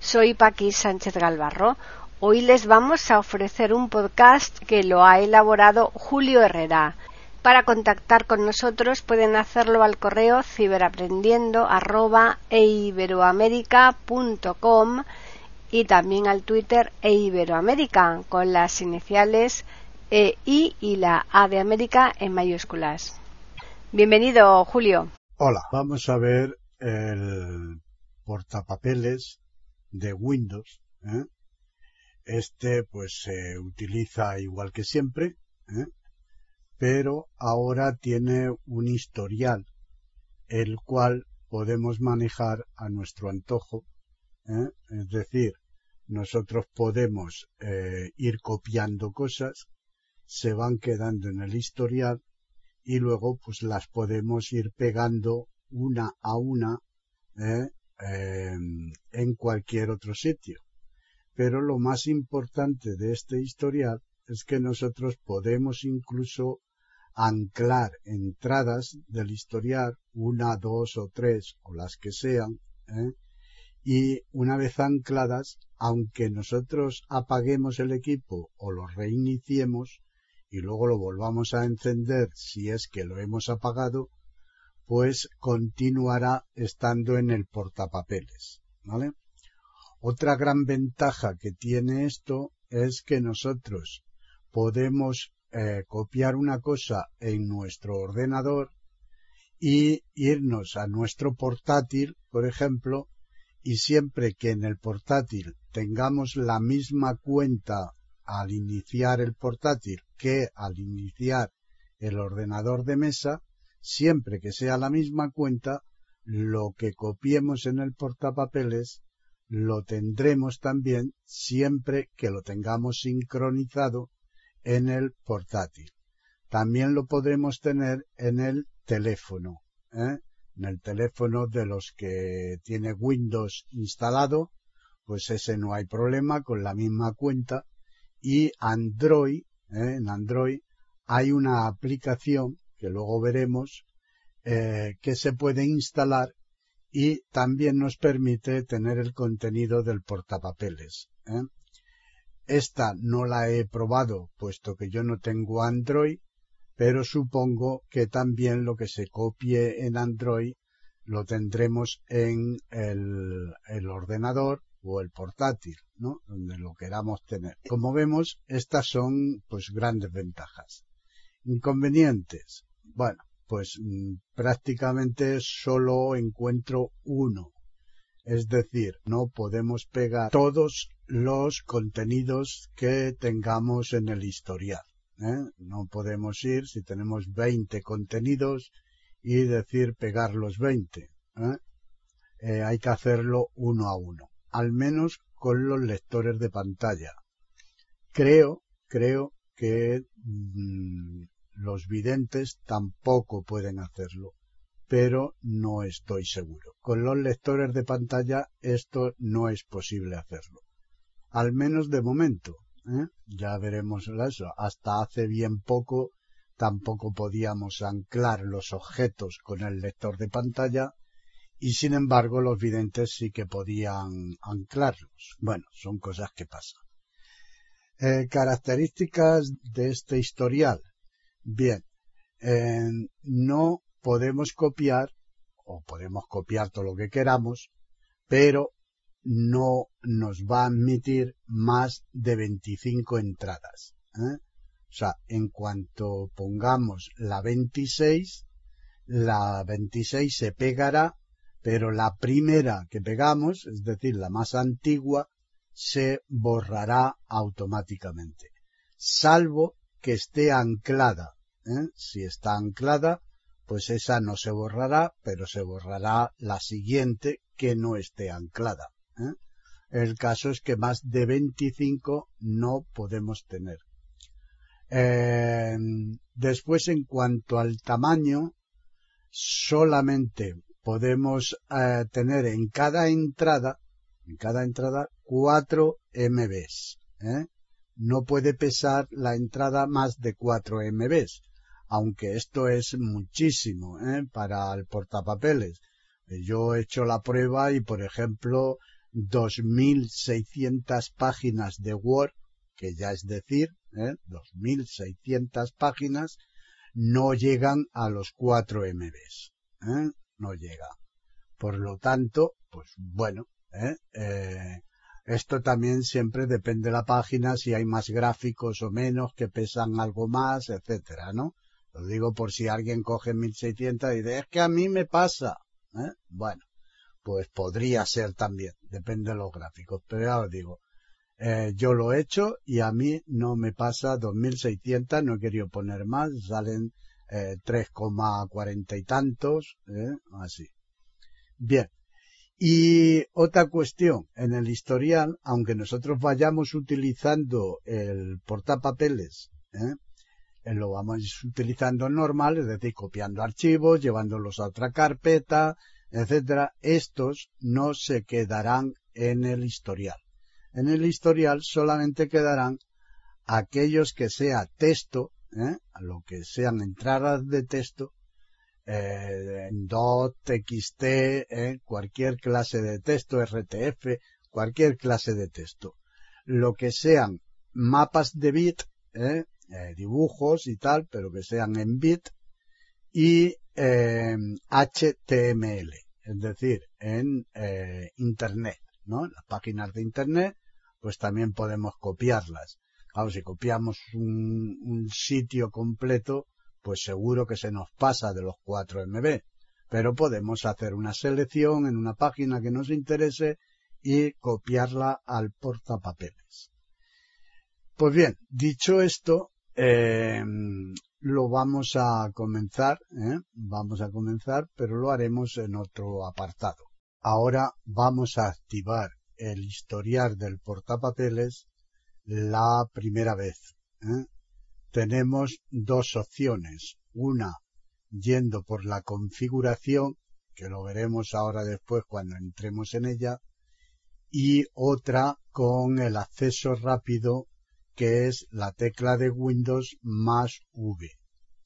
Soy Paqui Sánchez Galvarro. Hoy les vamos a ofrecer un podcast que lo ha elaborado Julio Herrera. Para contactar con nosotros pueden hacerlo al correo ciberaprendiendo@eiberoamerica.com y también al Twitter eiberoamerica con las iniciales e, I y la A de América en mayúsculas. Bienvenido, Julio. Hola, vamos a ver el portapapeles de Windows. ¿eh? Este pues se utiliza igual que siempre, ¿eh? pero ahora tiene un historial, el cual podemos manejar a nuestro antojo. ¿eh? Es decir, nosotros podemos ir copiando cosas se van quedando en el historial y luego pues las podemos ir pegando una a una ¿eh? Em, en cualquier otro sitio. Pero lo más importante de este historial es que nosotros podemos incluso anclar entradas del historial, una, dos o tres o las que sean, ¿eh? y una vez ancladas, aunque nosotros apaguemos el equipo o lo reiniciemos, y luego lo volvamos a encender si es que lo hemos apagado, pues continuará estando en el portapapeles, ¿vale? Otra gran ventaja que tiene esto es que nosotros podemos eh, copiar una cosa en nuestro ordenador y irnos a nuestro portátil, por ejemplo, y siempre que en el portátil tengamos la misma cuenta al iniciar el portátil que al iniciar el ordenador de mesa, siempre que sea la misma cuenta, lo que copiemos en el portapapeles lo tendremos también siempre que lo tengamos sincronizado en el portátil. También lo podremos tener en el teléfono, ¿eh? en el teléfono de los que tiene Windows instalado, pues ese no hay problema con la misma cuenta y Android, ¿eh? en Android hay una aplicación que luego veremos eh, que se puede instalar y también nos permite tener el contenido del portapapeles. ¿eh? Esta no la he probado puesto que yo no tengo Android, pero supongo que también lo que se copie en Android lo tendremos en el ordenador o el portátil, ¿no? Donde lo queramos tener. Como vemos, estas son pues grandes ventajas. Inconvenientes. Bueno, pues mm, prácticamente solo encuentro uno. Es decir, no podemos pegar todos los contenidos que tengamos en el historial. ¿eh? No podemos ir, si tenemos 20 contenidos, y decir pegar los 20. ¿eh? Eh, hay que hacerlo uno a uno al menos con los lectores de pantalla. Creo, creo que mm, los videntes tampoco pueden hacerlo, pero no estoy seguro. Con los lectores de pantalla esto no es posible hacerlo. Al menos de momento. ¿eh? Ya veremos eso. Hasta hace bien poco tampoco podíamos anclar los objetos con el lector de pantalla y sin embargo los videntes sí que podían anclarlos. Bueno, son cosas que pasan. Eh, características de este historial. Bien, eh, no podemos copiar, o podemos copiar todo lo que queramos, pero no nos va a admitir más de 25 entradas. ¿eh? O sea, en cuanto pongamos la 26, la 26 se pegará pero la primera que pegamos, es decir, la más antigua, se borrará automáticamente, salvo que esté anclada. ¿Eh? Si está anclada, pues esa no se borrará, pero se borrará la siguiente que no esté anclada. ¿eh? El caso es que más de 25 no podemos tener. Eh, después, en cuanto al tamaño, solamente podemos eh, tener en cada entrada, en cada entrada, 4 MBs. No puede pesar la entrada más de 4 MBs, aunque esto es muchísimo ¿eh? para el portapapeles. Yo he hecho la prueba y, por ejemplo, 2.600 páginas de Word, que ya es decir, ¿eh? 2.600 páginas, no llegan a los 4 MBs. ¿eh? No llega. Por lo tanto, pues bueno, ¿eh? eh esto también siempre depende de la página, si hay más gráficos o menos que pesan algo más, etcétera, ¿no? Lo digo por si alguien coge 1600 y dice, es que a mí me pasa. ¿eh? Bueno, pues podría ser también, depende de los gráficos. Pero ya os digo, eh, yo lo he hecho y a mí no me pasa 2600, no he querido poner más, salen eh, 3,40 y tantos, ¿eh? así. Bien, y otra cuestión, en el historial, aunque nosotros vayamos utilizando el portapapeles, ¿eh? Eh lo vamos utilizando normal, es decir, copiando archivos, llevándolos a otra carpeta, etcétera, estos no se quedarán en el historial. En el historial solamente quedarán aquellos que sea texto, ¿eh? lo que sean entradas de texto, eh, DOT, TXT, cualquier clase de texto, RTF, cualquier clase de texto. Lo que sean mapas de bit, eh, eh dibujos y tal, pero que sean en bit, y HTML, eh, es decir, en Internet, ¿no? Las páginas de Internet, pues también podemos copiarlas. Claro, si copiamos un, un sitio completo, pues seguro que se nos pasa de los 4 MB. Pero podemos hacer una selección en una página que nos interese y copiarla al portapapeles. Pues bien, dicho esto, em, lo vamos a comenzar, ¿eh? vamos a comenzar, pero lo haremos en otro apartado. Ahora vamos a activar el historial del portapapeles la primera vez. ¿eh? tenemos dos opciones. Una yendo por la configuración, que lo veremos ahora después cuando entremos en ella, y otra con el acceso rápido, que es la tecla de Windows más V.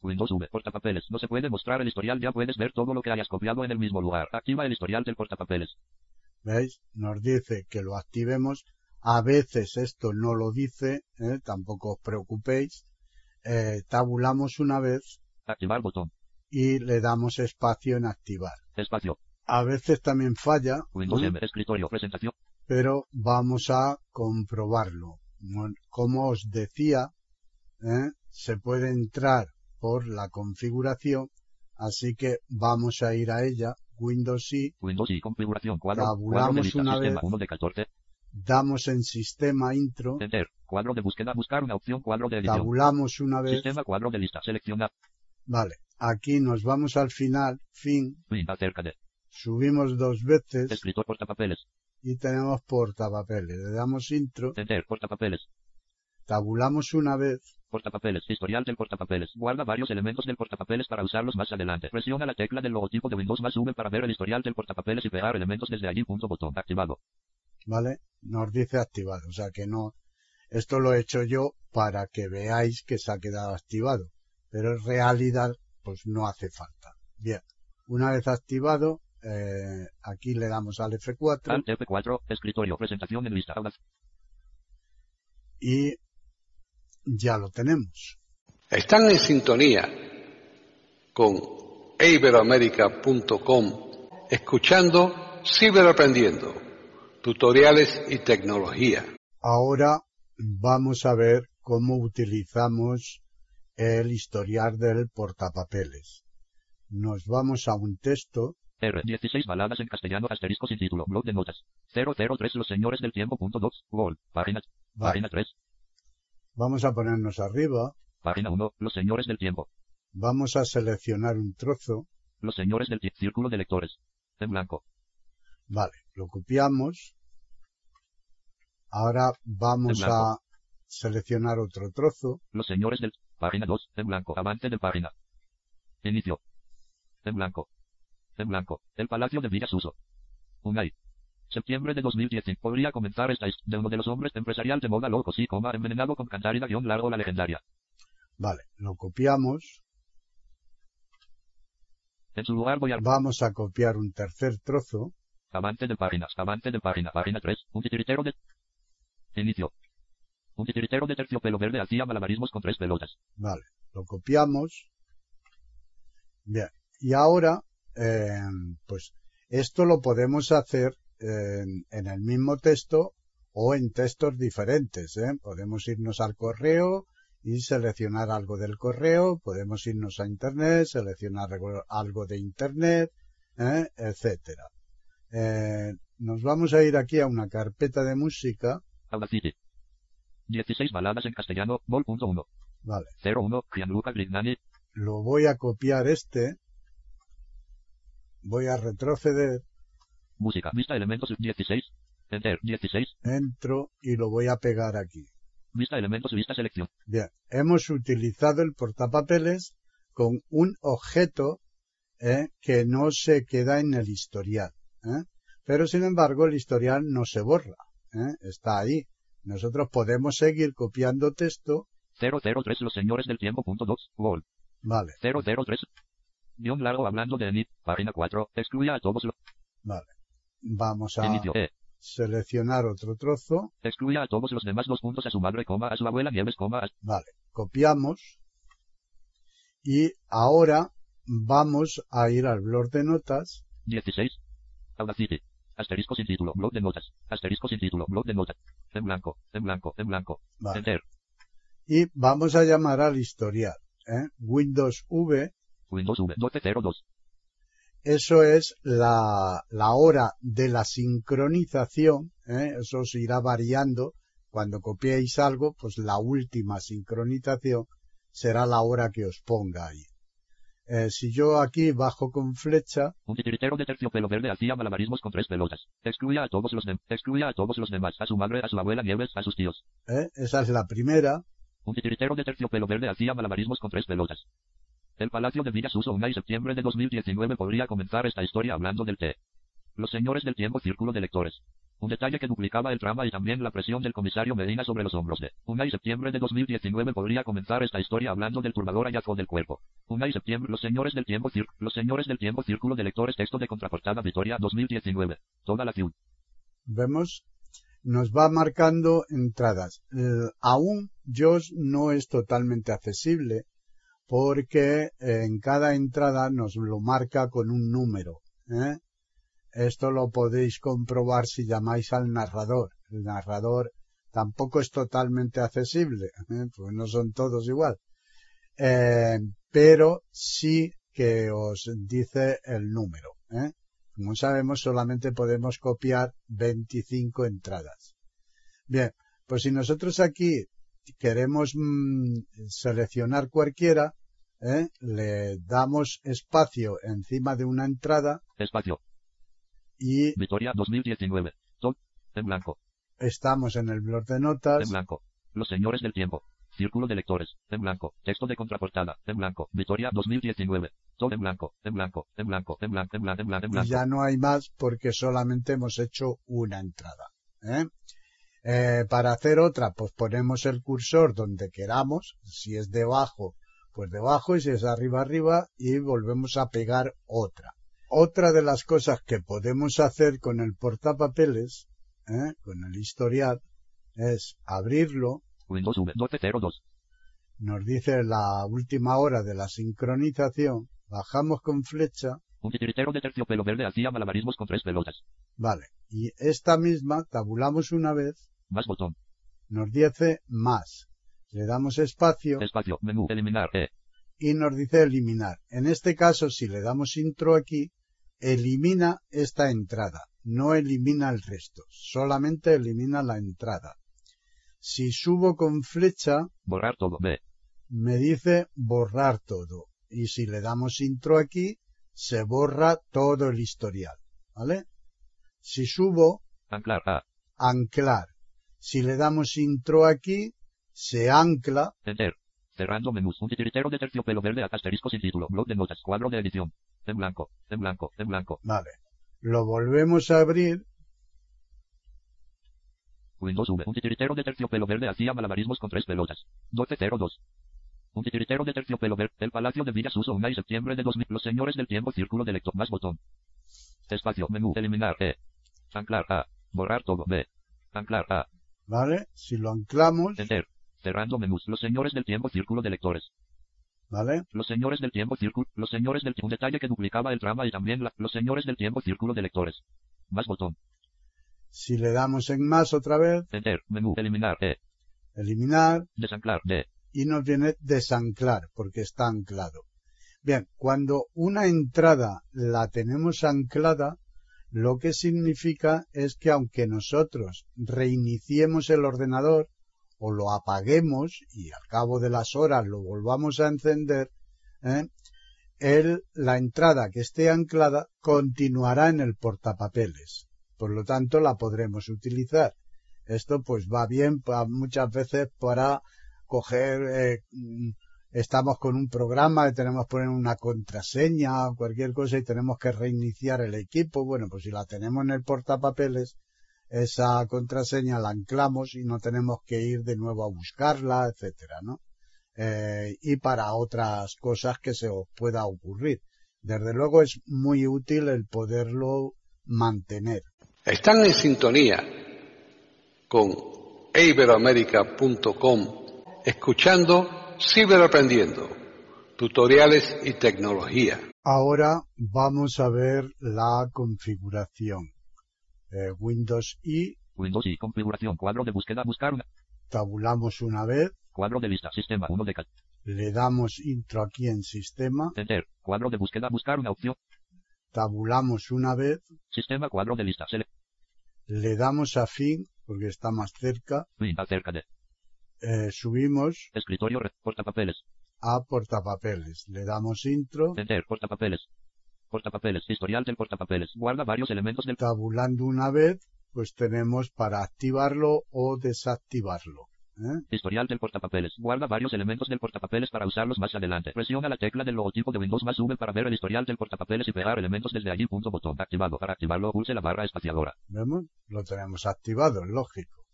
Windows V, portapapeles. No se puede mostrar el historial, ya puedes ver todo lo que hayas copiado en el mismo lugar. Activa el historial del portapapeles. ¿Veis? Nos dice que lo activemos. A veces esto no lo dice, ¿eh? tampoco os preocupéis eh, tabulamos una vez. Activar botón. Y le damos espacio en activar. Espacio. A veces también falla. Windows M, escritorio, presentación. Pero vamos a comprobarlo. Como os decía, ¿eh? se puede entrar por la configuración, así que vamos a ir a ella. Windows y Windows y configuración cuadro, tabulamos una vez. 1 de 14. Damos en sistema intro. Enter. Cuadro de búsqueda. Buscar una opción. Cuadro de edición. Tabulamos una vez. Sistema cuadro de lista. Selecciona. Vale. Aquí nos vamos al final. Fin. Fin. Acerca de. Subimos dos veces. Escritor portapapeles. Y tenemos portapapeles. Le damos intro. Portapapeles. Tabulamos una vez. Portapapeles. Historial del portapapeles. Guarda varios elementos del portapapeles para usarlos más adelante. Presiona la tecla del logotipo de Windows más V para ver el historial del portapapeles y pegar elementos desde allí. Punto botón. Activado. ¿vale? Nos dice activado, o sea que no, esto lo he hecho yo para que veáis que se ha quedado activado, pero en realidad pues no hace falta. Bien, una vez activado, eh, aquí le damos al F4. Al F4, escritorio, presentación en lista. Y ya lo tenemos. Están en sintonía con iberoamerica.com escuchando Ciberaprendiendo tutoriales y tecnología. Ahora vamos a ver cómo utilizamos el historial del portapapeles. Nos vamos a un texto. R16 baladas en castellano asterisco sin título. Blog de notas. 003 Los señores del tiempo. Punto 2. Gol. Página. Página 3. Vamos a ponernos arriba. Página 1. Los señores del tiempo. Vamos a seleccionar un trozo. Los señores del círculo de lectores. En blanco. Vale, lo copiamos. Ahora vamos a seleccionar otro trozo. Los señores del... Página 2. En blanco. Avance de página. Inicio. En blanco. En blanco. El Palacio de Villasuso. Unai. Septiembre de 2010. Podría comenzar esta es de uno de los hombres empresarial de moda loco, sí, coma, envenenado con cantarina guion largo la legendaria. Vale, lo copiamos. En su lugar voy a... Vamos a copiar un tercer trozo. Avance de páginas. Avance de página. Página 3. Un titiritero de... Inicio. Un titiritero de terciopelo verde hacía malabarismos con tres pelotas. Vale, lo copiamos. Bien, y ahora, eh, pues esto lo podemos hacer en, en el mismo texto o en textos diferentes. ¿eh? Podemos irnos al correo y seleccionar algo del correo, podemos irnos a Internet, seleccionar algo, de Internet, ¿eh? etcétera. Eh, nos vamos a ir aquí a una carpeta de música. Audacity. 16 baladas en castellano, vol.1. Vale, 01, Gianluca Grignani, lo voy a copiar este. Voy a retroceder, música, vista elementos 16, enter 16, entro y lo voy a pegar aquí. vista elementos vista selección, Bien, hemos utilizado el portapapeles con un objeto ¿eh? que no se queda en el historial. ¿eh? Pero sin embargo el historial no se borra. ¿eh? Está ahí. Nosotros podemos seguir copiando texto. 003 los señores del tiempo punto 2, gol, Vale, 003, guion largo hablando de Enid, página 4, excluya a todos los, vale. Vamos a inicio, E, seleccionar otro trozo. excluya a todos los demás dos puntos a su madre, coma, a su abuela Nieves, coma, a, Vale, copiamos. Y ahora vamos a ir al blog de notas. 16, Audacity, asterisco sin título, blog de notas, asterisco sin título, blog de notas, en blanco, en blanco, en blanco, Vale. enter, Y vamos a llamar al historial. ¿eh? Windows V Windows V, 1202, Eso es la, la hora de la sincronización, ¿eh? eso se irá variando. Cuando copiéis algo, pues la última sincronización será la hora que os ponga ahí. Eh, si yo aquí bajo con flecha, Un titiritero de terciopelo verde hacía malabarismos con tres pelotas. Excluya a todos los excluya a todos los demás, a su madre, a su abuela Nieves, a sus tíos. ¿eh? esa es la primera, Un titiritero de terciopelo verde hacía malabarismos con tres pelotas. El Palacio de Villasuso Unai septiembre de 2019 podría comenzar esta historia hablando del té. Los señores del tiempo círculo de lectores. Un detalle que duplicaba el trama y también la presión del comisario Medina sobre los hombros de Unai septiembre de 2019 podría comenzar esta historia hablando del turbador hallazgo del cuerpo. Unai septiembre los señores del tiempo cir los señores del tiempo círculo de lectores texto de contraportada Vitoria 2019. Toda la ciudad. vemos, nos va marcando entradas. Eh, aún JOS no es totalmente accesible porque eh, en cada entrada nos lo marca con un número. ¿eh? Esto lo podéis comprobar si llamáis al narrador. El narrador tampoco es totalmente accesible, ¿eh? pues no son todos igual. Eh, pero sí que os dice el número. Como sabemos, solamente podemos copiar 25 entradas. Bien, pues si nosotros aquí queremos mm, seleccionar cualquiera, ¿eh? le damos espacio encima de una entrada Espacio. y Vitoria 2019. Todo. En blanco. estamos en el blog de notas. En blanco. Los señores del tiempo. Círculo de lectores. En blanco. Texto de contraportada. En blanco. Vitoria 2019. Todo en blanco. En blanco. En blanco. En blanco. En blanco. En blanco. En y blanco. ya no hay más porque solamente hemos hecho una entrada. ¿eh? Eh, para hacer otra, pues ponemos el cursor donde queramos. Si es debajo, pues debajo. Y si es arriba, arriba. Y volvemos a pegar otra. Otra de las cosas que podemos hacer con el portapapeles, ¿eh? con el historial, es abrirlo. Windows V 1202. Nos dice la última hora de la sincronización. Bajamos con flecha. Un titiritero de terciopelo verde hacía malabarismos con tres pelotas. Vale. Y esta misma tabulamos una vez. Más botón. nos dice más. Le damos espacio Espacio. Menú. Eliminar. E. y nos dice eliminar. En este caso, si le damos intro aquí, elimina esta entrada. No elimina el resto. Solamente elimina la entrada. Si subo con flecha, Borrar todo. B. me dice borrar todo. Y si le damos intro aquí, se borra todo el historial. ¿Vale? Si subo, Anclar. A. anclar. Si le damos intro aquí, se ancla. Enter. Cerrando menús. Un titiritero de terciopelo verde asterisco sin título. Blog de notas. Cuadro de edición. En blanco. En blanco. En blanco. Vale. Lo volvemos a abrir. Windows V. Un titiritero de terciopelo verde hacía malabarismos con tres pelotas. 1202. Un titiritero de terciopelo verde. El Palacio de Villa Suso 1 y septiembre de 2000. Los señores del tiempo. Círculo de lector. Más botón. Espacio. Menú. Eliminar. E. Anclar A. Borrar todo. B. Anclar A. ¿Vale? Si lo anclamos. Enter. Cerrando menús. Los señores del tiempo. Círculo de lectores. ¿Vale? Los señores del tiempo. Círculo. Los señores del tiempo. Un detalle que duplicaba el trama y también la, los señores del tiempo. Círculo de lectores. Más botón. Si le damos en más otra vez. Enter. Menú. Eliminar. E. Eliminar. Desanclar. D. Y nos viene desanclar porque está anclado. Bien, cuando una entrada la tenemos anclada, lo que significa es que aunque nosotros reiniciemos el ordenador o lo apaguemos y al cabo de las horas lo volvamos a encender, ¿eh? la entrada que esté anclada continuará en el portapapeles. Por lo tanto, la podremos utilizar. Esto pues va bien muchas veces para coger eh, estamos con un programa y tenemos que poner una contraseña o cualquier cosa y tenemos que reiniciar el equipo. Bueno, pues si la tenemos en el portapapeles, esa contraseña la anclamos y no tenemos que ir de nuevo a buscarla, etcétera, ¿no? Eh, y para otras cosas que se os pueda ocurrir. Desde luego es muy útil el poderlo mantener. Están en sintonía con iberoamerica.com escuchando Ciberaprendiendo, tutoriales y tecnología. Ahora vamos a ver la configuración. Eh, Windows y Windows y configuración, cuadro de búsqueda, buscar una. Tabulamos una vez. Cuadro de lista, sistema 1 de cal. Le damos intro aquí en sistema. Enter, cuadro de búsqueda, buscar una opción. Tabulamos una vez. Sistema cuadro de lista, select. Le damos a fin, porque está más cerca. Fin, cerca de eh, subimos escritorio portapapeles a portapapeles le damos intro enter portapapeles portapapeles historial del portapapeles guarda varios elementos del tabulando una vez pues tenemos para activarlo o desactivarlo ¿eh? Historial del portapapeles. Guarda varios elementos del portapapeles para usarlos más adelante. Presiona la tecla del logotipo de Windows más V para ver el historial del portapapeles y pegar elementos desde allí. Punto botón. Activado. Para activarlo pulse la barra espaciadora. ¿Vemos? Lo tenemos activado, lógico.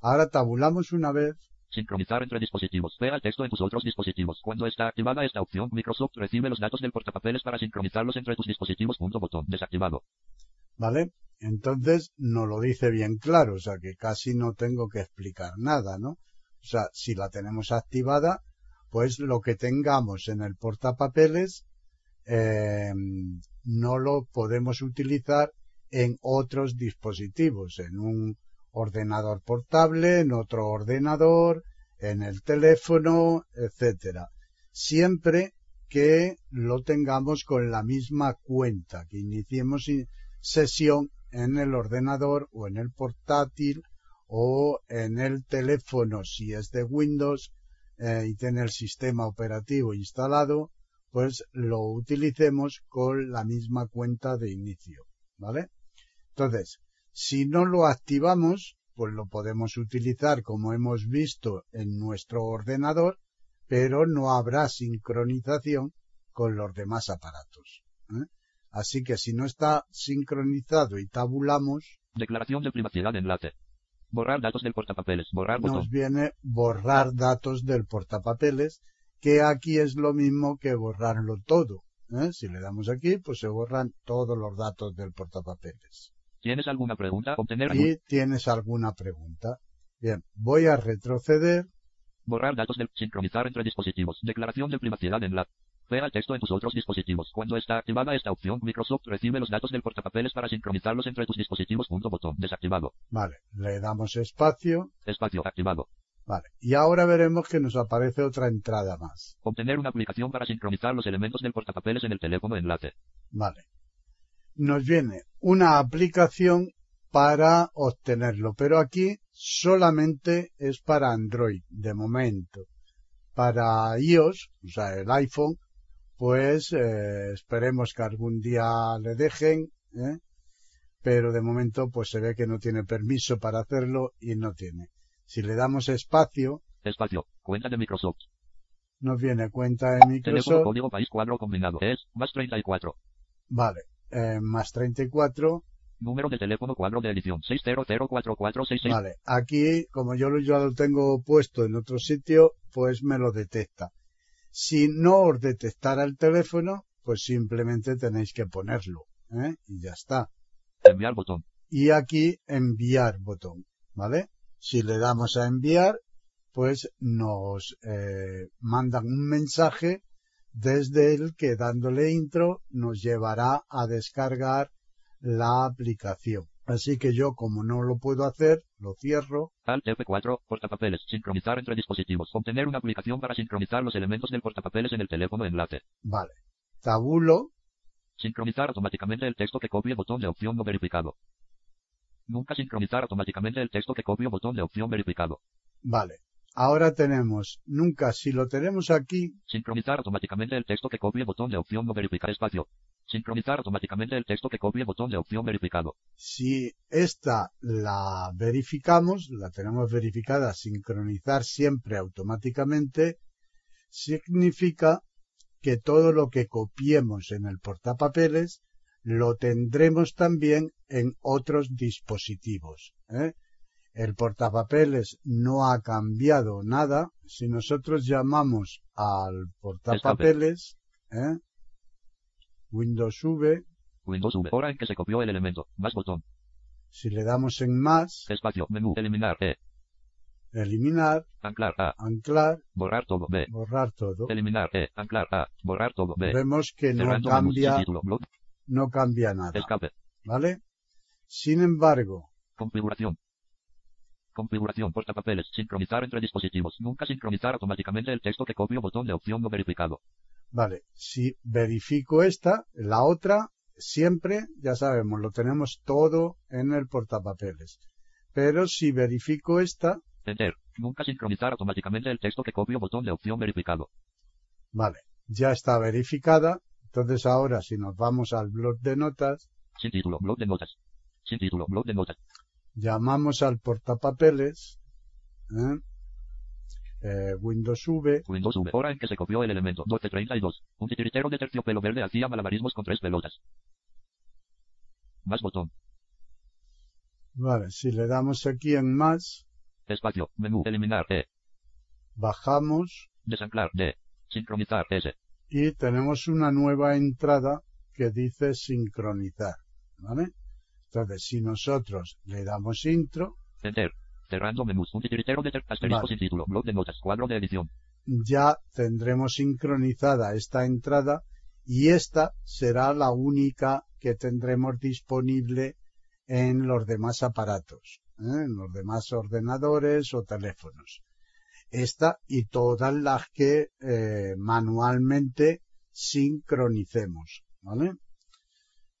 Ahora tabulamos una vez Sincronizar entre dispositivos. Vea el texto en tus otros dispositivos. Cuando está activada esta opción, Microsoft recibe los datos del portapapeles para sincronizarlos entre tus dispositivos. Punto botón. Desactivado. ¿Vale? Entonces no lo dice bien claro, o sea que casi no tengo que explicar nada, ¿no? O sea, si la tenemos activada, pues lo que tengamos en el portapapeles eh, no lo podemos utilizar en otros dispositivos, en un ordenador portable, en otro ordenador, en el teléfono, etcétera. Siempre que lo tengamos con la misma cuenta, que iniciemos sesión en el ordenador o en el portátil o en el teléfono si es de Windows eh, y tiene el sistema operativo instalado, pues lo utilicemos con la misma cuenta de inicio, ¿vale? Entonces, si no lo activamos, pues lo podemos utilizar como hemos visto en nuestro ordenador, pero no habrá sincronización con los demás aparatos. ¿eh? Así que si no está sincronizado y tabulamos. Declaración de privacidad de enlace. Borrar datos del portapapeles. Borrar botón. Nos viene borrar datos del portapapeles, que aquí es lo mismo que borrarlo todo. ¿eh? Si le damos aquí, pues se borran todos los datos del portapapeles. ¿Tienes alguna pregunta? Obtener ¿Y tienes alguna pregunta? Bien, voy a retroceder. Borrar datos del sincronizar entre dispositivos. Declaración de privacidad en la Vea el texto en tus otros dispositivos. Cuando está activada esta opción, Microsoft recibe los datos del portapapeles para sincronizarlos entre tus dispositivos. Punto botón. Desactivado. Vale. Le damos espacio. Espacio activado. Vale. Y ahora veremos que nos aparece otra entrada más. Obtener una aplicación para sincronizar los elementos del portapapeles en el teléfono enlace. Vale nos viene una aplicación para obtenerlo, pero aquí solamente es para Android de momento. Para iOS, o sea, el iPhone, pues eh, esperemos que algún día le dejen, ¿eh? pero de momento pues se ve que no tiene permiso para hacerlo y no tiene. Si le damos espacio, Espacio. Cuenta de Microsoft. nos viene cuenta de Teléfono Microsoft, código país cuadro combinado. Es más 34. vale, eh, más 34, Número de teléfono cuadro de edición 6004466. vale. Aquí, como yo lo, ya lo tengo puesto en otro sitio, pues me lo detecta. Si no os detectara el teléfono, pues simplemente tenéis que ponerlo, ¿eh? y ya está. Enviar botón. y aquí enviar botón, ¿vale? Si le damos a enviar, pues nos eh, mandan un mensaje desde el que dándole intro nos llevará a descargar la aplicación. Así que yo como no lo puedo hacer, lo cierro, Alt F4. Portapapeles. Sincronizar entre dispositivos. Obtener una aplicación para sincronizar los elementos del portapapeles en el teléfono enlace. vale. Tabulo, Sincronizar automáticamente el texto que copie botón de opción no verificado. Nunca sincronizar automáticamente el texto que copie botón de opción verificado. vale. Ahora tenemos, nunca si lo tenemos aquí, Sincronizar automáticamente el texto que copie botón de opción no verificar espacio. Sincronizar automáticamente el texto que copie botón de opción verificado. Si esta la verificamos, la tenemos verificada, sincronizar siempre automáticamente, significa que todo lo que copiemos en el portapapeles lo tendremos también en otros dispositivos. ¿eh? El portapapeles no ha cambiado nada. Si nosotros llamamos al portapapeles, ¿eh? Windows V, Windows V. Hora en que se copió el elemento. Más botón. si le damos en más, Espacio. Menú. Eliminar. E. eliminar, Anclar A. anclar, Borrar todo. B. borrar todo, Eliminar E. Anclar A. Borrar todo. B. vemos que no Cerrando cambia, título. Blog. no cambia nada, Escape. ¿vale? Sin embargo, Configuración. Configuración. Portapapeles. Sincronizar entre dispositivos. Nunca sincronizar automáticamente el texto que copio botón de opción no verificado. vale, si verifico esta, la otra, siempre, ya sabemos, lo tenemos todo en el portapapeles. Pero si verifico esta, Enter. Nunca sincronizar automáticamente el texto que copio botón de opción verificado. vale, ya está verificada, entonces ahora si nos vamos al blog de notas, Sin título. Blog de notas. Sin título. Blog de notas. Llamamos al portapapeles, ¿eh? Eh, Windows V, Windows V. Hora en que se copió el elemento. 1232. Un titiritero de terciopelo verde hacía malabarismos con tres pelotas. Más botón. vale, si le damos aquí en más, Espacio. Menú. Eliminar. E. bajamos Desanclar. D. Sincronizar. S. y tenemos una nueva entrada que dice sincronizar, ¿vale? Entonces, si nosotros le damos intro, Enter. Cerrando menús. Un titiritero de ter asterisco Vale. sin título. Blog de notas. Cuadro de edición. ya tendremos sincronizada esta entrada y esta será la única que tendremos disponible en los demás aparatos, ¿eh? en los demás ordenadores o teléfonos. Esta y todas las que eh, manualmente sincronicemos, ¿vale?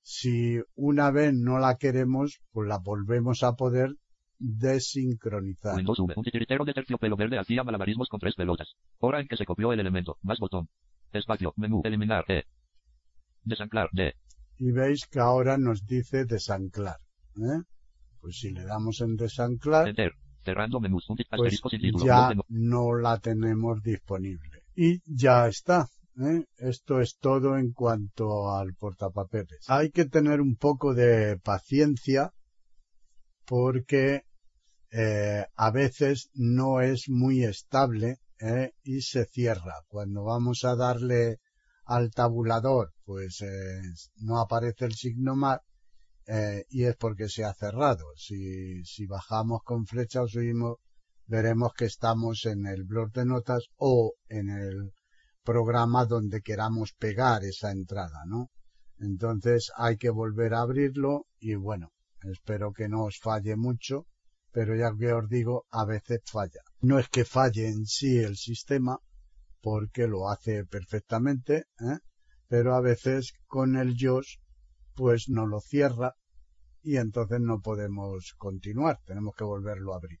Si una vez no la queremos, pues la volvemos a poder desincronizar. Windows V. Un titiritero de terciopelo verde hacía malabarismos con tres pelotas. Hora en que se copió el elemento. Más botón. Espacio. Menú. Eliminar. E. Desanclar. D. y veis que ahora nos dice desanclar. ¿eh? Pues si le damos en desanclar, Enter. Cerrando menús. Un pues ya no la tenemos disponible. Y ya está. ¿Eh? Esto es todo en cuanto al portapapeles. Hay que tener un poco de paciencia porque eh, a veces no es muy estable ¿eh? y se cierra. Cuando vamos a darle al tabulador, pues no aparece el signo más y es porque se ha cerrado. Si, si bajamos con flecha o subimos, veremos que estamos en el blog de notas o en el programa donde queramos pegar esa entrada, ¿no? Entonces hay que volver a abrirlo y bueno, espero que no os falle mucho, pero ya que os digo, a veces falla. No es que falle en sí el sistema, porque lo hace perfectamente, ¿eh? pero a veces con el JOS pues no lo cierra y entonces no podemos continuar, tenemos que volverlo a abrir.